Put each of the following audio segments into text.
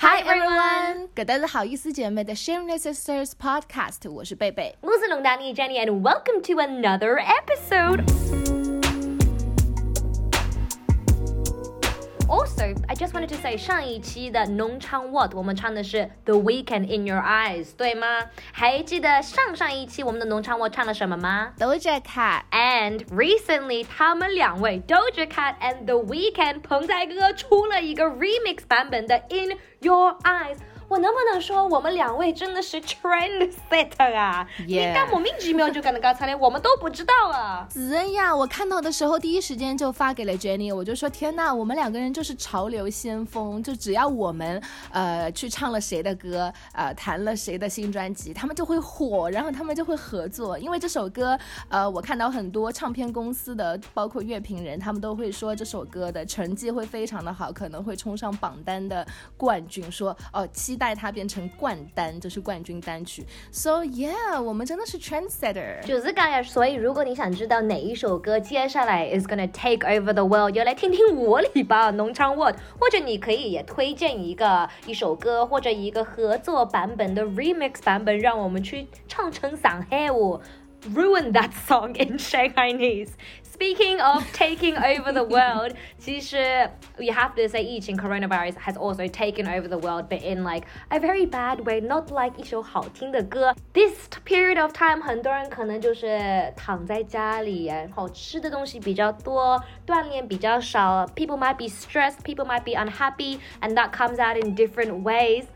Hi everyone，葛大的好意思姐妹的 Shameless Sisters Podcast，我是贝贝，我是龙达妮 Jenny，and welcome to another episode. Also, I just wanted to say，上一期的农场 What 我们唱的是 The Weekend in Your Eyes，对吗？还记得上上一期我们的农场 What 唱了什么吗？Doja Cat and recently 他们两位 Doja Cat and The Weekend 彭仔哥哥出了一个 remix 版本的 In Your Eyes。 我能不能说我们两位真的是 trendsetter 啊？你干莫名其妙就敢那搞唱的，我们都不知道啊！子恩呀，我看到的时候第一时间就发给了 Jenny，我就说天呐，我们两个人就是潮流先锋，就只要我们呃去唱了谁的歌，呃弹了谁的新专辑，他们就会火，然后他们就会合作，因为这首歌呃我看到很多唱片公司的包括乐评人，他们都会说这首歌的成绩会非常的好，可能会冲上榜单的冠军，说哦期。带它变成冠单，就是冠军单曲。So yeah，我们真的是 trendsetter。就是这样，所以如果你想知道哪一首歌接下来 is gonna take over the world，就来听听我里吧，农场 what，或者你可以也推荐一个一首歌或者一个合作版本的 remix 版本，让我们去唱成上海舞。ruin that song in Shanghainese. Speaking of taking over the world, 其实 we have to say 疫情 coronavirus has also taken over the world, but in like a very bad way, not like 一首好听的歌。This period of time，很多人可能就是躺在家里，然后吃的东西比较多，锻炼比较少。People might be stressed, people might be unhappy, and that comes out in different ways.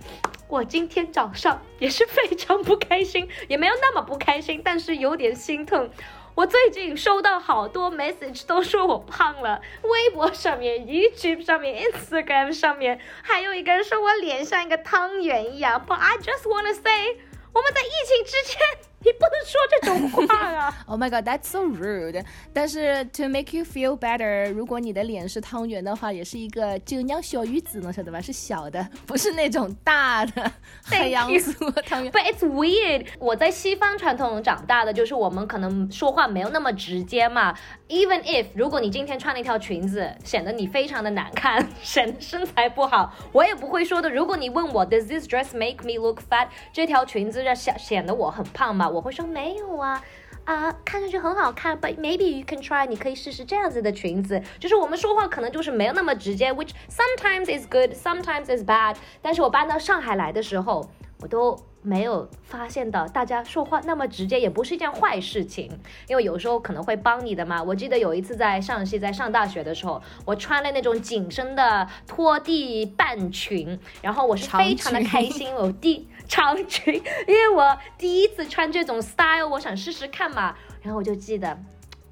我今天早上也是非常不开心，也没有那么不开心，但是有点心疼。 我最近收到好多 message 都说我胖了，微博上面、YouTube 上面、Instagram 上面，还有一个人说我脸像一个汤圆一样。But I just wanna say，我们在疫情之前。你不能说这种话啊！Oh my god, that's so rude。但是 to make you feel better，如果你的脸是汤圆的话，也是一个就酿小鱼子，能晓得吧？是小的，不是那种大的太阳酥汤圆。But it's weird。我在西方传统长大的，就是我们可能说话没有那么直接嘛。Even if 如果你今天穿了一条裙子，显得你非常的难看，显得身材不好，我也不会说的。如果你问我，Does this dress make me look fat？这条裙子让显显得我很胖吗？我会说没有啊，啊，看上去很好看，but maybe you can try，你可以试试这样子的裙子。就是我们说话可能就是没有那么直接，which sometimes is good，sometimes is bad。但是我搬到上海来的时候，我都没有发现到大家说话那么直接，也不是一件坏事情，因为有时候可能会帮你的嘛。我记得有一次在上戏，在上大学的时候，我穿了那种紧身的拖地半裙，然后我是非常的开心，我第。长裙，因为我第一次穿这种 style，我想试试看嘛。然后我就记得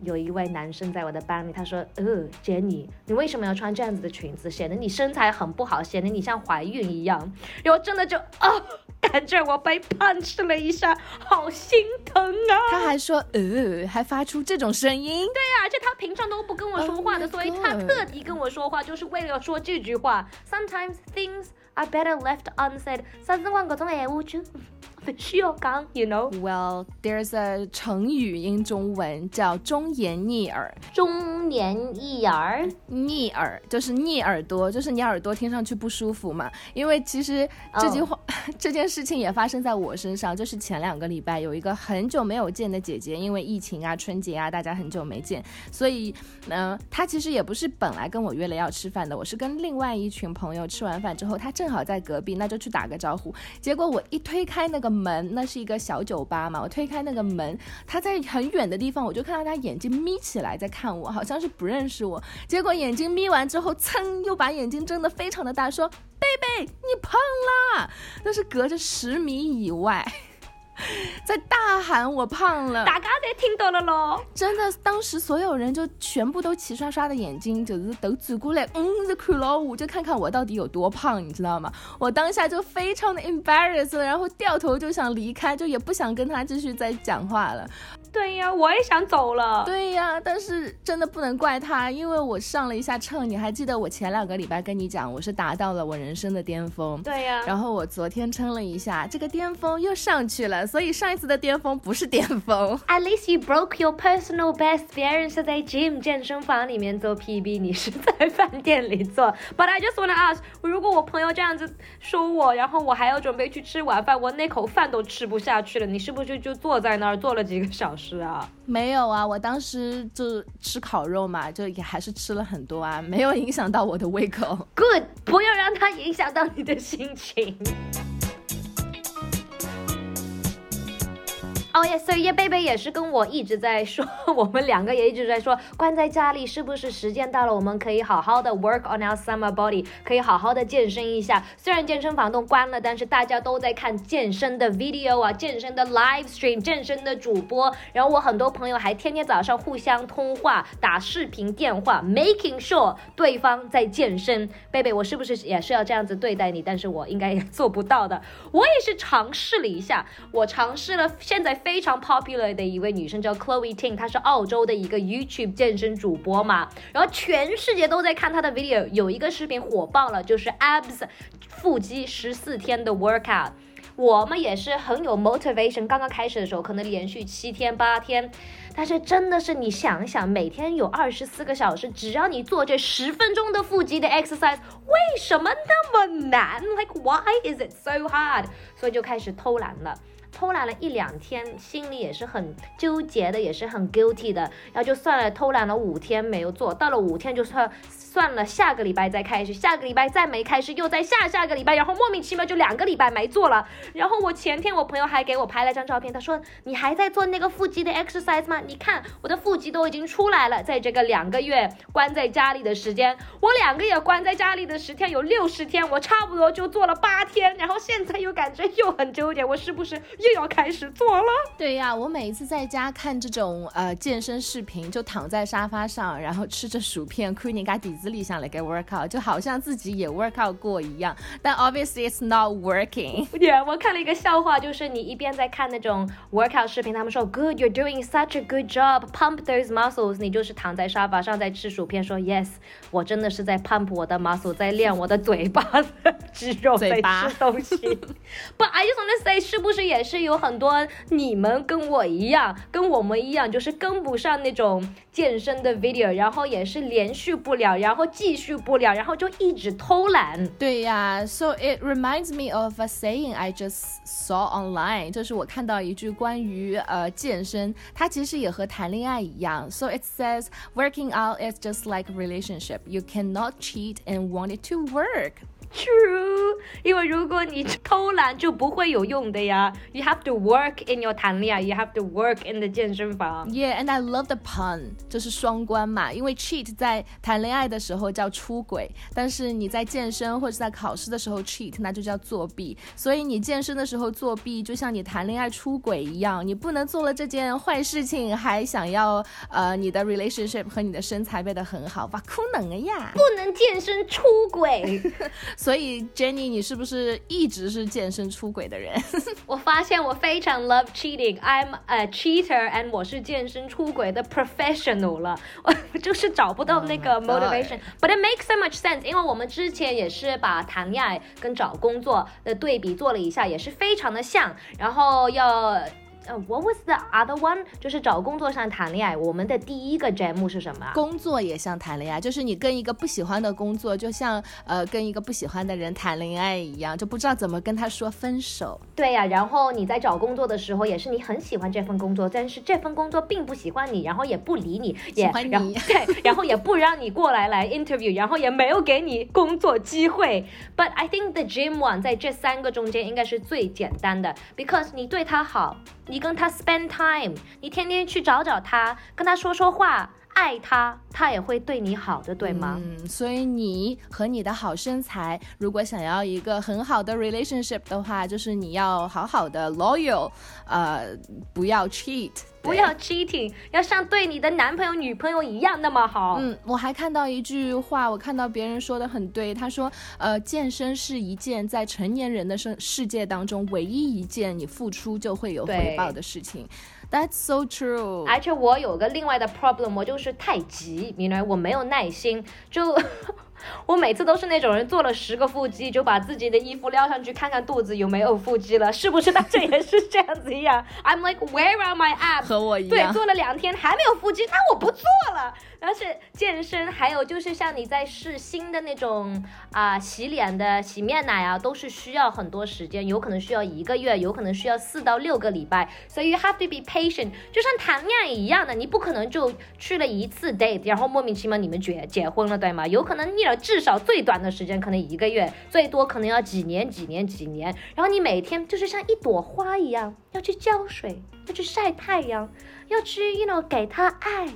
有一位男生在我的班里，他说：“呃，Jenny，你为什么要穿这样子的裙子？显得你身材很不好，显得你像怀孕一样。”然后真的就啊，感觉我被 punch 了一下，好心疼啊！他还说：“呃，还发出这种声音。”对呀，而且他平常都不跟我说话的，所以他特地跟我说话，就是为了说这句话。Sometimes things. are better left unsaid。啥子话搿种闲话需要刚，you know。Well, there's a 成语 in 中文叫忠言逆耳。忠言逆耳，逆耳就是逆耳朵，就是你耳朵听上去不舒服嘛。因为其实这句话、这件事情也发生在我身上，就是前两个礼拜有一个很久没有见的姐姐，因为疫情啊、春节啊，大家很久没见，所以嗯，她其实也不是本来跟我约了要吃饭的，我是跟另外一群朋友吃完饭之后，她正好在隔壁，那就去打个招呼。结果我一推开那个。门，那是一个小酒吧嘛。我推开那个门，他在很远的地方，我就看到他眼睛眯起来在看我，好像是不认识我。结果眼睛眯完之后，噌，又把眼睛睁得非常的大，说：“贝贝，你胖啦！”那是隔着十米以外。在大喊我胖了，大家都听到了咯。真的，当时所有人就全部都齐刷刷的眼睛，就是都转过来，嗯，在看老五，就看看我到底有多胖，你知道吗？我当下就非常的 embarrassed，然后掉头就想离开，就也不想跟他继续再讲话了。对呀，我也想走了。对呀，但是真的不能怪他，因为我上了一下秤。你还记得我前两个礼拜跟你讲，我是达到了我人生的巅峰。对呀。然后我昨天称了一下，这个巅峰又上去了。所以上一次的巅峰不是巅峰。At least you broke your personal best。别人是在 gym 健身房里面做 PB，你是在饭店里做。But I just wanna ask，如果我朋友这样子说我，然后我还要准备去吃晚饭，我那口饭都吃不下去了，你是不是就坐在那儿坐了几个小时啊？没有啊，我当时就吃烤肉嘛，就也还是吃了很多啊，没有影响到我的胃口。Good，不要让它影响到你的心情。哦耶，所以叶贝贝也是跟我一直在说，我们两个也一直在说，关在家里是不是时间到了？我们可以好好的 work on our summer body，可以好好的健身一下。虽然健身房都关了，但是大家都在看健身的 video 啊，健身的 live stream，健身的主播。然后我很多朋友还天天早上互相通话，打视频电话，making sure 对方在健身。贝贝，我是不是也是要这样子对待你？但是我应该也做不到的。我也是尝试了一下，我尝试了，现在。非非常 popular 的一位女生叫 Chloe Ting，她是澳洲的一个 YouTube 健身主播嘛，然后全世界都在看她的 video，有一个视频火爆了，就是 abs 腹肌十四天的 workout，我们也是很有 motivation，刚刚开始的时候可能连续七天八天，但是真的是你想想，每天有二十四个小时，只要你做这十分钟的腹肌的 exercise，为什么那么难？Like why is it so hard？所以就开始偷懒了。偷懒了一两天，心里也是很纠结的，也是很 guilty 的。然后就算了，偷懒了五天没有做到了五天就算。算了，下个礼拜再开始，下个礼拜再没开始，又在下下个礼拜，然后莫名其妙就两个礼拜没做了。然后我前天我朋友还给我拍了张照片，他说你还在做那个腹肌的 exercise 吗？你看我的腹肌都已经出来了，在这个两个月关在家里的时间，我两个月关在家里的十天有六十天，我差不多就做了八天，然后现在又感觉又很纠结，我是不是又要开始做了？对呀，我每一次在家看这种呃健身视频，就躺在沙发上，然后吃着薯片，亏你嘎底子。资历上来给 workout，就好像自己也 workout 过一样，但 obviously it's not working。对，我看了一个笑话，就是你一边在看那种 workout 视频，他们说 good you're doing such a good job，pump those muscles，你就是躺在沙发上在吃薯片，说 yes，我真的是在 pump 我的 muscle，在练我的嘴巴的肌肉，在吃东西。But I just want to say，是不是也是有很多你们跟我一样，跟我们一样，就是跟不上那种健身的 video，然后也是连续不了，然后。然后继续不了，然后就一直偷懒。对呀，So it reminds me of a saying I just saw online，就是我看到一句关于呃健身，它其实也和谈恋爱一样。So it says working out is just like a relationship. You cannot cheat and want it to work. True，因为如果你偷懒就不会有用的呀。You have to work in your 谈恋爱，You have to work in the 健身房。Yeah，and I love the pun，就是双关嘛。因为 cheat 在谈恋爱的时候叫出轨，但是你在健身或者在考试的时候 cheat，那就叫作弊。所以你健身的时候作弊，就像你谈恋爱出轨一样，你不能做了这件坏事情，还想要呃你的 relationship 和你的身材变得很好，哇，可能的呀。不能健身出轨。所以，Jenny，你是不是一直是健身出轨的人？我发现我非常 love cheating，I'm a cheater，and 我是健身出轨的 professional 了。我就是找不到那个 motivation，but it makes so much sense，因为我们之前也是把谈恋爱跟找工作的对比做了一下，也是非常的像，然后要。呃，What was the other one？就是找工作上谈恋爱。我们的第一个节目是什么？工作也像谈恋爱，就是你跟一个不喜欢的工作，就像呃跟一个不喜欢的人谈恋爱一样，就不知道怎么跟他说分手。对呀，然后你在找工作的时候，也是你很喜欢这份工作，但是这份工作并不喜欢你，然后也不理你，喜欢你，对，然后也不让你过来来 interview，然后也没有给你工作机会。But I think the gym one 在这三个中间应该是最简单的，because 你对他好。你跟他 spend time，你天天去找找他，跟他说说话，爱他，他也会对你好的，对吗？嗯，所以你和你的好身材，如果想要一个很好的 relationship 的话，就是你要好好的 loyal，呃，不要 cheat。不要 cheating，要像对你的男朋友、女朋友一样那么好。嗯，我还看到一句话，我看到别人说的很对，他说，呃，健身是一件在成年人的生世界当中唯一一件你付出就会有回报的事情。That's so true。而且我有个另外的 problem，我就是太急，明白？我没有耐心，就。我每次都是那种人，做了十个腹肌就把自己的衣服撩上去看看肚子有没有腹肌了，是不是？大家也是这样子一样。I'm like where are my abs？和我一样。对，做了两天还没有腹肌，那我不做了。而且健身，还有就是像你在试新的那种啊，洗脸的洗面奶啊，都是需要很多时间，有可能需要一个月，有可能需要四到六个礼拜。所以 you have to be patient，就像谈恋爱一样的，你不可能就去了一次 date，然后莫名其妙你们结结婚了，对吗？有可能你至少最短的时间可能一个月，最多可能要几年几年几年。然后你每天就是像一朵花一样，要去浇水，要去晒太阳。要去，you know，给他爱。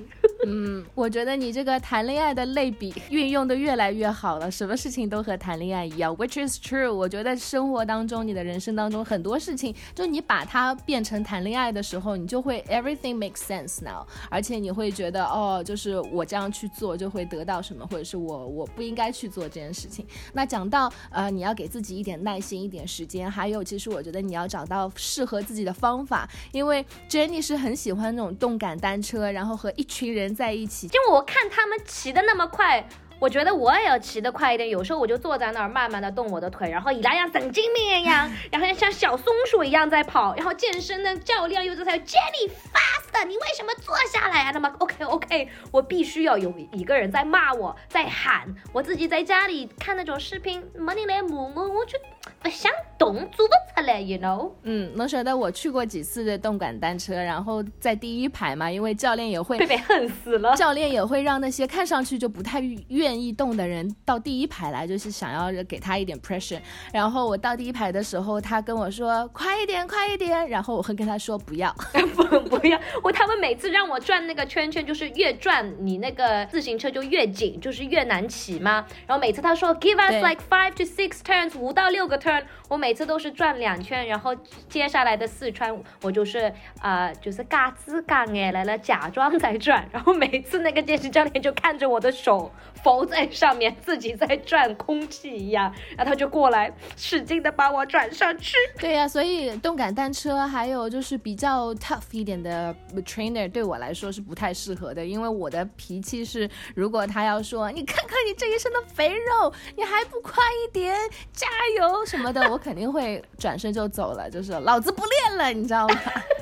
嗯，我觉得你这个谈恋爱的类比运用的越来越好了，什么事情都和谈恋爱一样，which is true。我觉得生活当中，你的人生当中很多事情，就你把它变成谈恋爱的时候，你就会 everything makes sense now。而且你会觉得，哦，就是我这样去做就会得到什么，或者是我我不应该去做这件事情。那讲到呃，你要给自己一点耐心，一点时间，还有其实我觉得你要找到适合自己的方法，因为 Jenny 是很喜欢那种。动感单车，然后和一群人在一起，就我看他们骑的那么快。我觉得我也要骑得快一点，有时候我就坐在那儿慢慢的动我的腿，然后以来像神经病一样，然后像小松鼠一样在跑，然后健身的教练又在 Jenny fast，你为什么坐下来啊？那么 OK OK，我必须要有一个人在骂我，在喊，我自己在家里看那种视频，没人来骂我，我就不想动，做不出来，you know？嗯，我晓得我去过几次的动感单车，然后在第一排嘛，因为教练也会被恨死了，教练也会让那些看上去就不太愿。愿意动的人到第一排来，就是想要给他一点 pressure。然后我到第一排的时候，他跟我说快一点，快一点。然后我会跟他说不要，不 不要。我他们每次让我转那个圈圈，就是越转你那个自行车就越紧，就是越难骑嘛。然后每次他说 give us like five to six turns，五到六个 turn。我每次都是转两圈，然后接下来的四川我就是啊，就是嘎吱嘎哎来了，假装在转。然后每次那个健身教练就看着我的手浮在上面，自己在转空气一样，然后他就过来使劲的把我转上去。对呀，所以动感单车还有就是比较 tough 一点的 trainer 对我来说是不太适合的，因为我的脾气是，如果他要说你看看你这一身的肥肉，你还不快一点，加油什么的，我。肯定会转身就走了，就是老子不练了，你知道吗？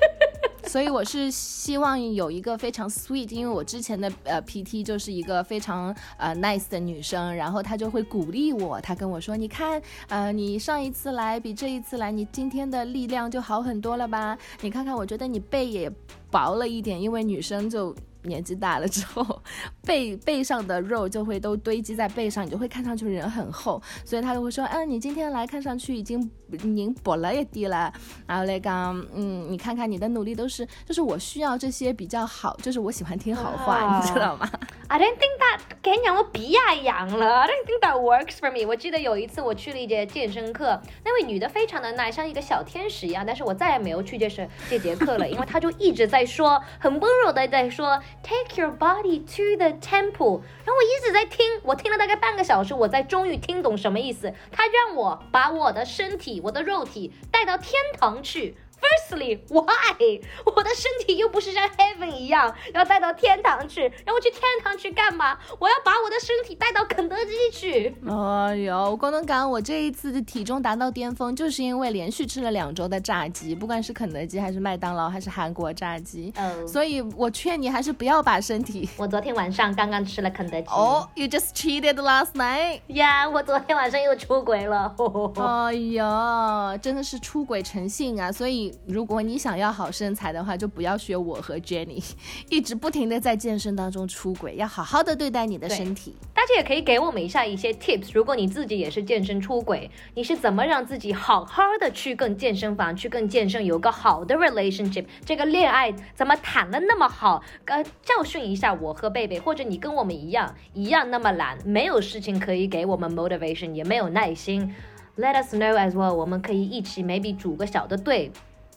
所以我是希望有一个非常 sweet，因为我之前的呃 PT 就是一个非常呃 nice 的女生，然后她就会鼓励我，她跟我说：“你看，呃，你上一次来比这一次来，你今天的力量就好很多了吧？你看看，我觉得你背也薄了一点，因为女生就。”年纪大了之后，背背上的肉就会都堆积在背上，你就会看上去人很厚，所以他就会说，嗯，你今天来看上去已经拧薄了一点了。然后来讲，嗯，你看看你的努力都是，就是我需要这些比较好，就是我喜欢听好话，你知道吗？I don't think that 给你我鼻呀痒了，I don't think that works for me。我记得有一次我去了一节健身课，那位女的非常的奶，像一个小天使一样，但是我再也没有去这是这节课了，因为她就一直在说，很温柔的在说。Take your body to the temple，然后我一直在听，我听了大概半个小时，我才终于听懂什么意思。她让我把我的身体，我的肉体带到天堂去。Firstly, why？我的身体又不是像 Heaven 一样要带到天堂去，让我去天堂去干嘛？我要把我的身体带到肯德基去。哎呦，我刚刚讲，我这一次的体重达到巅峰，就是因为连续吃了两周的炸鸡，不管是肯德基还是麦当劳还是韩国炸鸡。嗯，所以我劝你还是不要把身体。我昨天晚上刚刚吃了肯德基。哦，You just cheated last night。呀，我昨天晚上又出轨了。哎呀，真的是出轨成性啊！所以。如果你想要好身材的话，就不要学我和 Jenny，一直不停的在健身当中出轨，要好好的对待你的身体。大家也可以给我们一下一些 tips，如果你自己也是健身出轨，你是怎么让自己好好的去跟健身房去跟健身有个好的 relationship，这个恋爱怎么谈的那么好？呃，教训一下我和贝贝，或者你跟我们一样一样那么懒，没有事情可以给我们 motivation，也没有耐心，let us know as well，我们可以一起 maybe 组个小的队。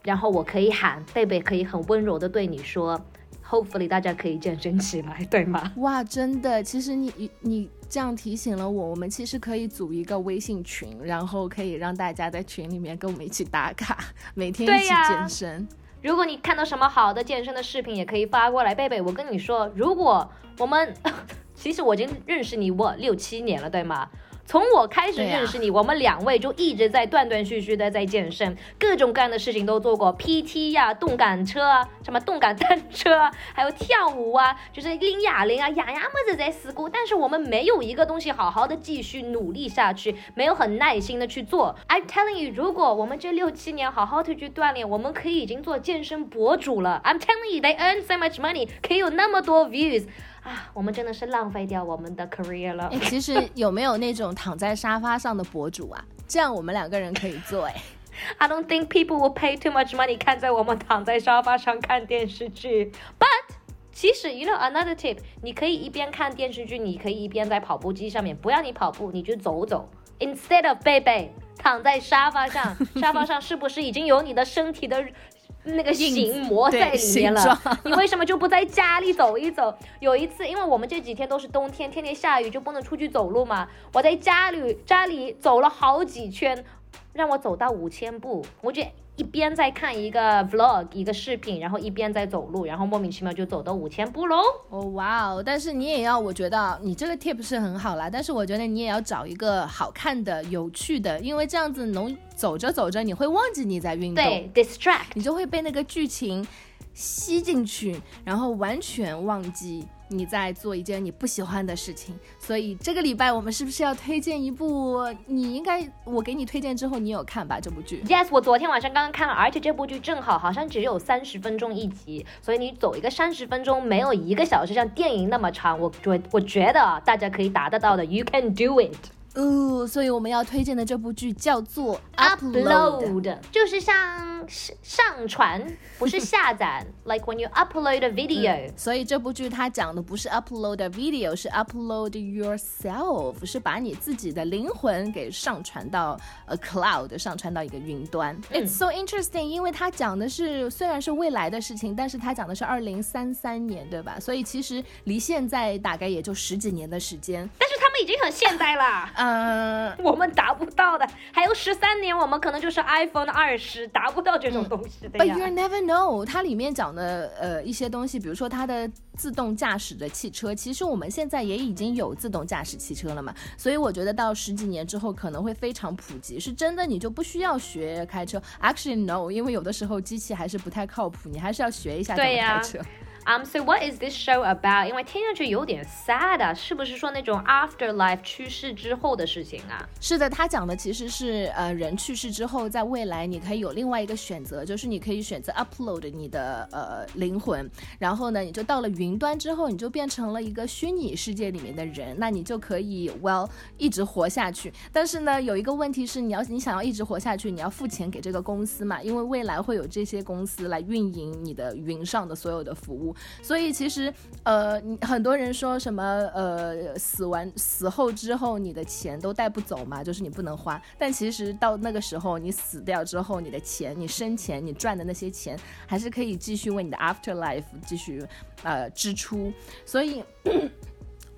然后我可以喊贝贝，可以很温柔的对你说，Hopefully 大家可以健身起来，对吗？哇，真的，其实你你这样提醒了我，我们其实可以组一个微信群，然后可以让大家在群里面跟我们一起打卡，每天一起健身。如果你看到什么好的健身的视频，也可以发过来，贝贝，我跟你说，如果我们，其实我已经认识你我六七年了，对吗？从我开始认识你，我们两位就一直在断断续续的在健身，各种各样的事情都做过，PT 呀、动感车啊、什么动感单车啊，还有跳舞啊，就是拎哑铃啊，样样么子在试过。但是我们没有一个东西好好的继续努力下去，没有很耐心的去做。I'm telling you，如果我们这六七年好好的去锻炼，我们可以已经做健身博主了。I'm telling you，they earn so much money，可以有那么多 views。啊，我们真的是浪费掉我们的 career 了。哎，其实 有没有那种躺在沙发上的博主啊？这样我们两个人可以做哎。I don't think people will pay too much money 看在我们躺在沙发上看电视剧。But 其实，you know another tip，你可以一边看电视剧，你可以一边在跑步机上面，不要你跑步，你就走走。Instead of 贝贝躺在沙发上，沙发上是不是已经有你的身体的？那个形模在里面了，你为什么就不在家里走一走？有一次，因为我们这几天都是冬天，天天下雨，就不能出去走路嘛。我在家里家里走了好几圈，让我走到五千步，我觉得。一边在看一个 vlog 一个视频，然后一边在走路，然后莫名其妙就走到五千步喽。哦哇哦！但是你也要，我觉得你这个 tip 是很好啦，但是我觉得你也要找一个好看的、有趣的，因为这样子能走着走着你会忘记你在运动，对，distract，你就会被那个剧情吸进去，然后完全忘记。你在做一件你不喜欢的事情，所以这个礼拜我们是不是要推荐一部？你应该我给你推荐之后，你有看吧？这部剧？Yes，我昨天晚上刚刚看了，而且这部剧正好好像只有三十分钟一集，所以你走一个三十分钟，没有一个小时像电影那么长，我觉我觉得啊大家可以达得到的。You can do it。哦，所以我们要推荐的这部剧叫做 Upload，就是像上传，不是下载。Like when you upload a video。所以这部剧它讲的不是 upload a video，是 upload yourself，是把你自己的灵魂给上传到 a cloud，上传到一个云端。It's so interesting，因为它讲的是虽然是未来的事情，但是它讲的是二零三三年，对吧？所以其实离现在大概也就十几年的时间。但是他们已经很现代了。嗯，我们达不到的，还有十三年，我们可能就是 iPhone 二十，达不到这种东西的 But you never know，它里面讲的呃一些东西，比如说它的自动驾驶的汽车，其实我们现在也已经有自动驾驶汽车了嘛，所以我觉得到十几年之后可能会非常普及，是真的，你就不需要学开车。Actually no，因为有的时候机器还是不太靠谱，你还是要学一下怎么开车。Um, so what is this show about？因为听上去有点 sad 啊，是不是说那种 afterlife 去世之后的事情啊？是的，他讲的其实是呃人去世之后，在未来你可以有另外一个选择，就是你可以选择 upload 你的呃灵魂，然后呢你就到了云端之后，你就变成了一个虚拟世界里面的人，那你就可以 well 一直活下去。但是呢有一个问题是，你要你想要一直活下去，你要付钱给这个公司嘛，因为未来会有这些公司来运营你的云上的所有的服务。所以其实，呃，你很多人说什么，呃，死完死后之后，你的钱都带不走嘛，就是你不能花。但其实到那个时候，你死掉之后，你的钱，你生前你赚的那些钱，还是可以继续为你的 afterlife 继续呃支出。所以。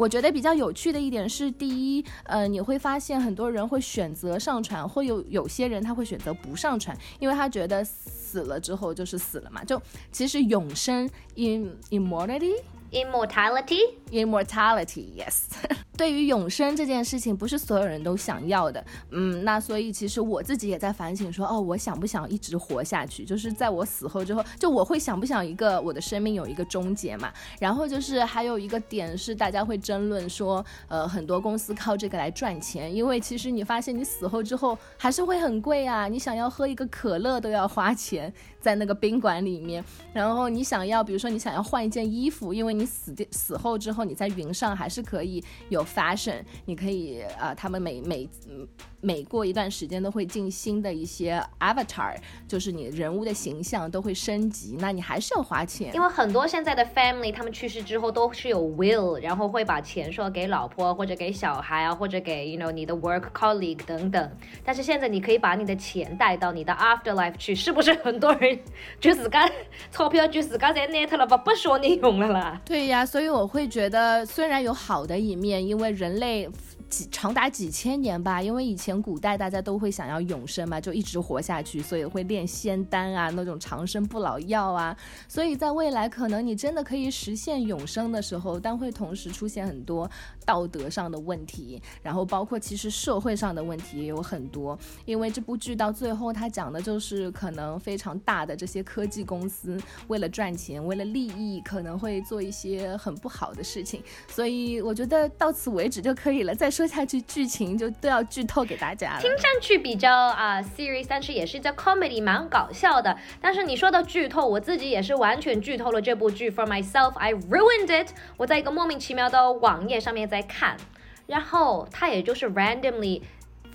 我觉得比较有趣的一点是，第一，呃，你会发现很多人会选择上传，会有有些人他会选择不上传，因为他觉得死了之后就是死了嘛，就其实永生 in immortality immortality immortality yes。对于永生这件事情，不是所有人都想要的，嗯，那所以其实我自己也在反省，说哦，我想不想一直活下去？就是在我死后之后，就我会想不想一个我的生命有一个终结嘛？然后就是还有一个点是，大家会争论说，呃，很多公司靠这个来赚钱，因为其实你发现你死后之后还是会很贵啊，你想要喝一个可乐都要花钱 在那个宾馆里面，然后你想要，比如说你想要换一件衣服，因为你死死后之后你在云上还是可以有。fashion，你可以啊，他们每每嗯每过一段时间都会进新的一些 avatar，就是你人物的形象都会升级，那你还是要花钱。因为很多现在的 family 他们去世之后都是有 will，然后会把钱说给老婆或者给小孩啊，或者给 you know 你的 work colleague 等等。但是现在你可以把你的钱带到你的 afterlife 去，是不是很多人就自家钞票就自家在 net 了吧，不说你用了啦？对呀，所以我会觉得虽然有好的一面，因为人类。几长达几千年吧，因为以前古代大家都会想要永生嘛，就一直活下去，所以会炼仙丹啊，那种长生不老药啊。所以在未来，可能你真的可以实现永生的时候，但会同时出现很多道德上的问题，然后包括其实社会上的问题也有很多。因为这部剧到最后，它讲的就是可能非常大的这些科技公司为了赚钱，为了利益，可能会做一些很不好的事情。所以我觉得到此为止就可以了。再说。说下去剧情就都要剧透给大家。听上去比较啊 serious，但是也是在 comedy，蛮搞笑的。但是你说到剧透，我自己也是完全剧透了这部剧。For myself, I ruined it。我在一个莫名其妙的网页上面在看，然后它也就是 randomly。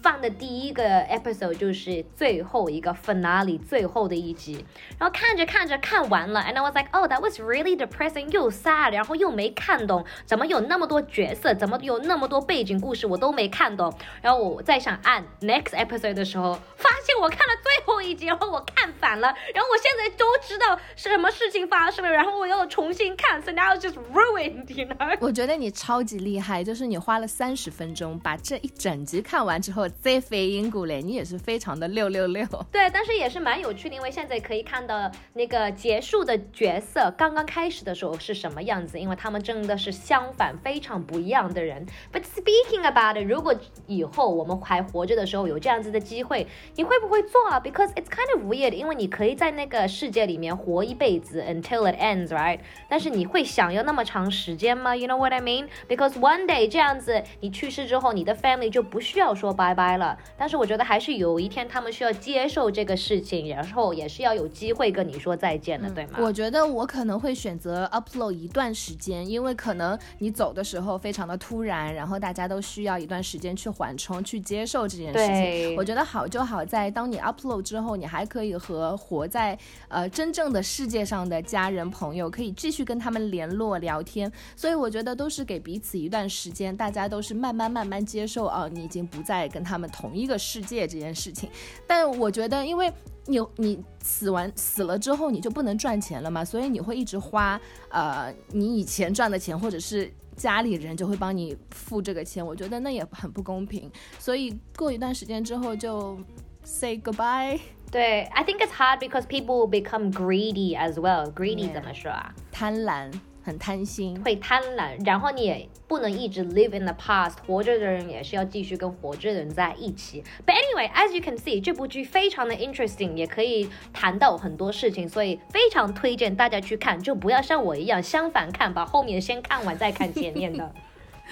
放的第一个 episode 就是最后一个 finale 最后的一集，然后看着看着看完了，and I was like, oh, that was really depressing，又 sad，然后又没看懂，怎么有那么多角色，怎么有那么多背景故事，我都没看懂。然后我在想按 next episode 的时候，发现我看了最后一集，然后我看反了，然后我现在都知道什么事情发生了，然后我又重新看，so now just ruined，you know？我觉得你超级厉害，就是你花了三十分钟把这一整集看完之后。在飞鹰谷嘞，你也是非常的六六六。对，但是也是蛮有趣的，因为现在可以看到那个结束的角色刚刚开始的时候是什么样子，因为他们真的是相反，非常不一样的人。But speaking about，如果以后我们还活着的时候有这样子的机会，你会不会做啊？Because it's kind of weird，因为你可以在那个世界里面活一辈子，until it ends，right？但是你会想要那么长时间吗？You know what I mean？Because one day 这样子，你去世之后，你的 family 就不需要说拜拜。了，但是我觉得还是有一天他们需要接受这个事情，然后也是要有机会跟你说再见的，对吗？我觉得我可能会选择 upload 一段时间，因为可能你走的时候非常的突然，然后大家都需要一段时间去缓冲、去接受这件事情。我觉得好就好在当你 upload 之后，你还可以和活在呃真正的世界上的家人朋友可以继续跟他们联络聊天，所以我觉得都是给彼此一段时间，大家都是慢慢慢慢接受哦，你已经不再跟他们。同一个世界这件事情，但我觉得，因为你你死完死了之后，你就不能赚钱了嘛，所以你会一直花呃你以前赚的钱，或者是家里人就会帮你付这个钱，我觉得那也很不公平。所以过一段时间之后就 say goodbye。对，I think it's hard because people become greedy as well. Greedy 怎么说啊？贪婪。很贪心，会贪婪，然后你也不能一直 live in the past，活着的人也是要继续跟活着的人在一起。But anyway, as you can see，这部剧非常的 interesting，也可以谈到很多事情，所以非常推荐大家去看，就不要像我一样相反看，把后面先看完再看前面的。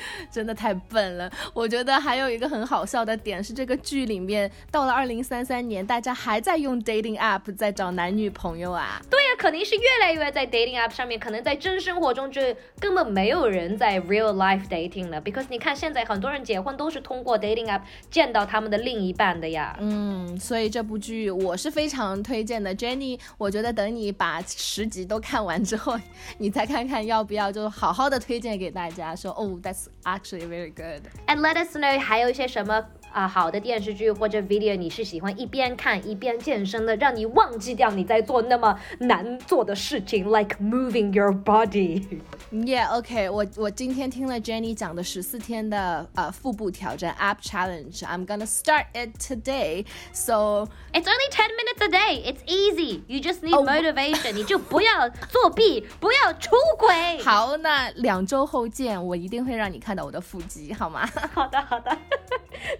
真的太笨了！我觉得还有一个很好笑的点是，这个剧里面到了二零三三年，大家还在用 dating app 在找男女朋友啊？对呀，肯定是越来越在 dating app 上面，可能在真生活中就根本没有人在 real life dating 了。Because 你看现在很多人结婚都是通过 dating app 见到他们的另一半的呀。嗯，所以这部剧我是非常推荐的，Jenny。我觉得等你把十集都看完之后，你再看看要不要就好好的推荐给大家，说哦，that's。actually very good. And let us know 还有一些什么 啊好的电视剧或者 video 你是喜欢一边看一边健身的，让你忘记掉你在做那么难做的事情，like moving your body。Yeah, OK，我我今天听了 Jenny 讲的十四天的呃腹部挑战 App Challenge。I'm gonna start it today. So it's only ten minutes a day. It's easy. You just need motivation. 你就不要作弊，不要出轨。好，那两周后见，我一定会让你看到我的腹肌，好吗？好的，好的。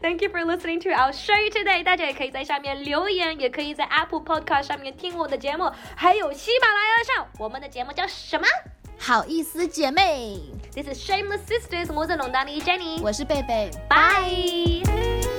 Thank you for listening to our show today。大家也可以在下面留言，也可以在 Apple Podcast 上面听我的节目，还有喜马拉雅上，我们的节目叫什么？好意思姐妹。This is Shameless Sisters。我是龙丹妮 Jenny，我是贝贝，拜。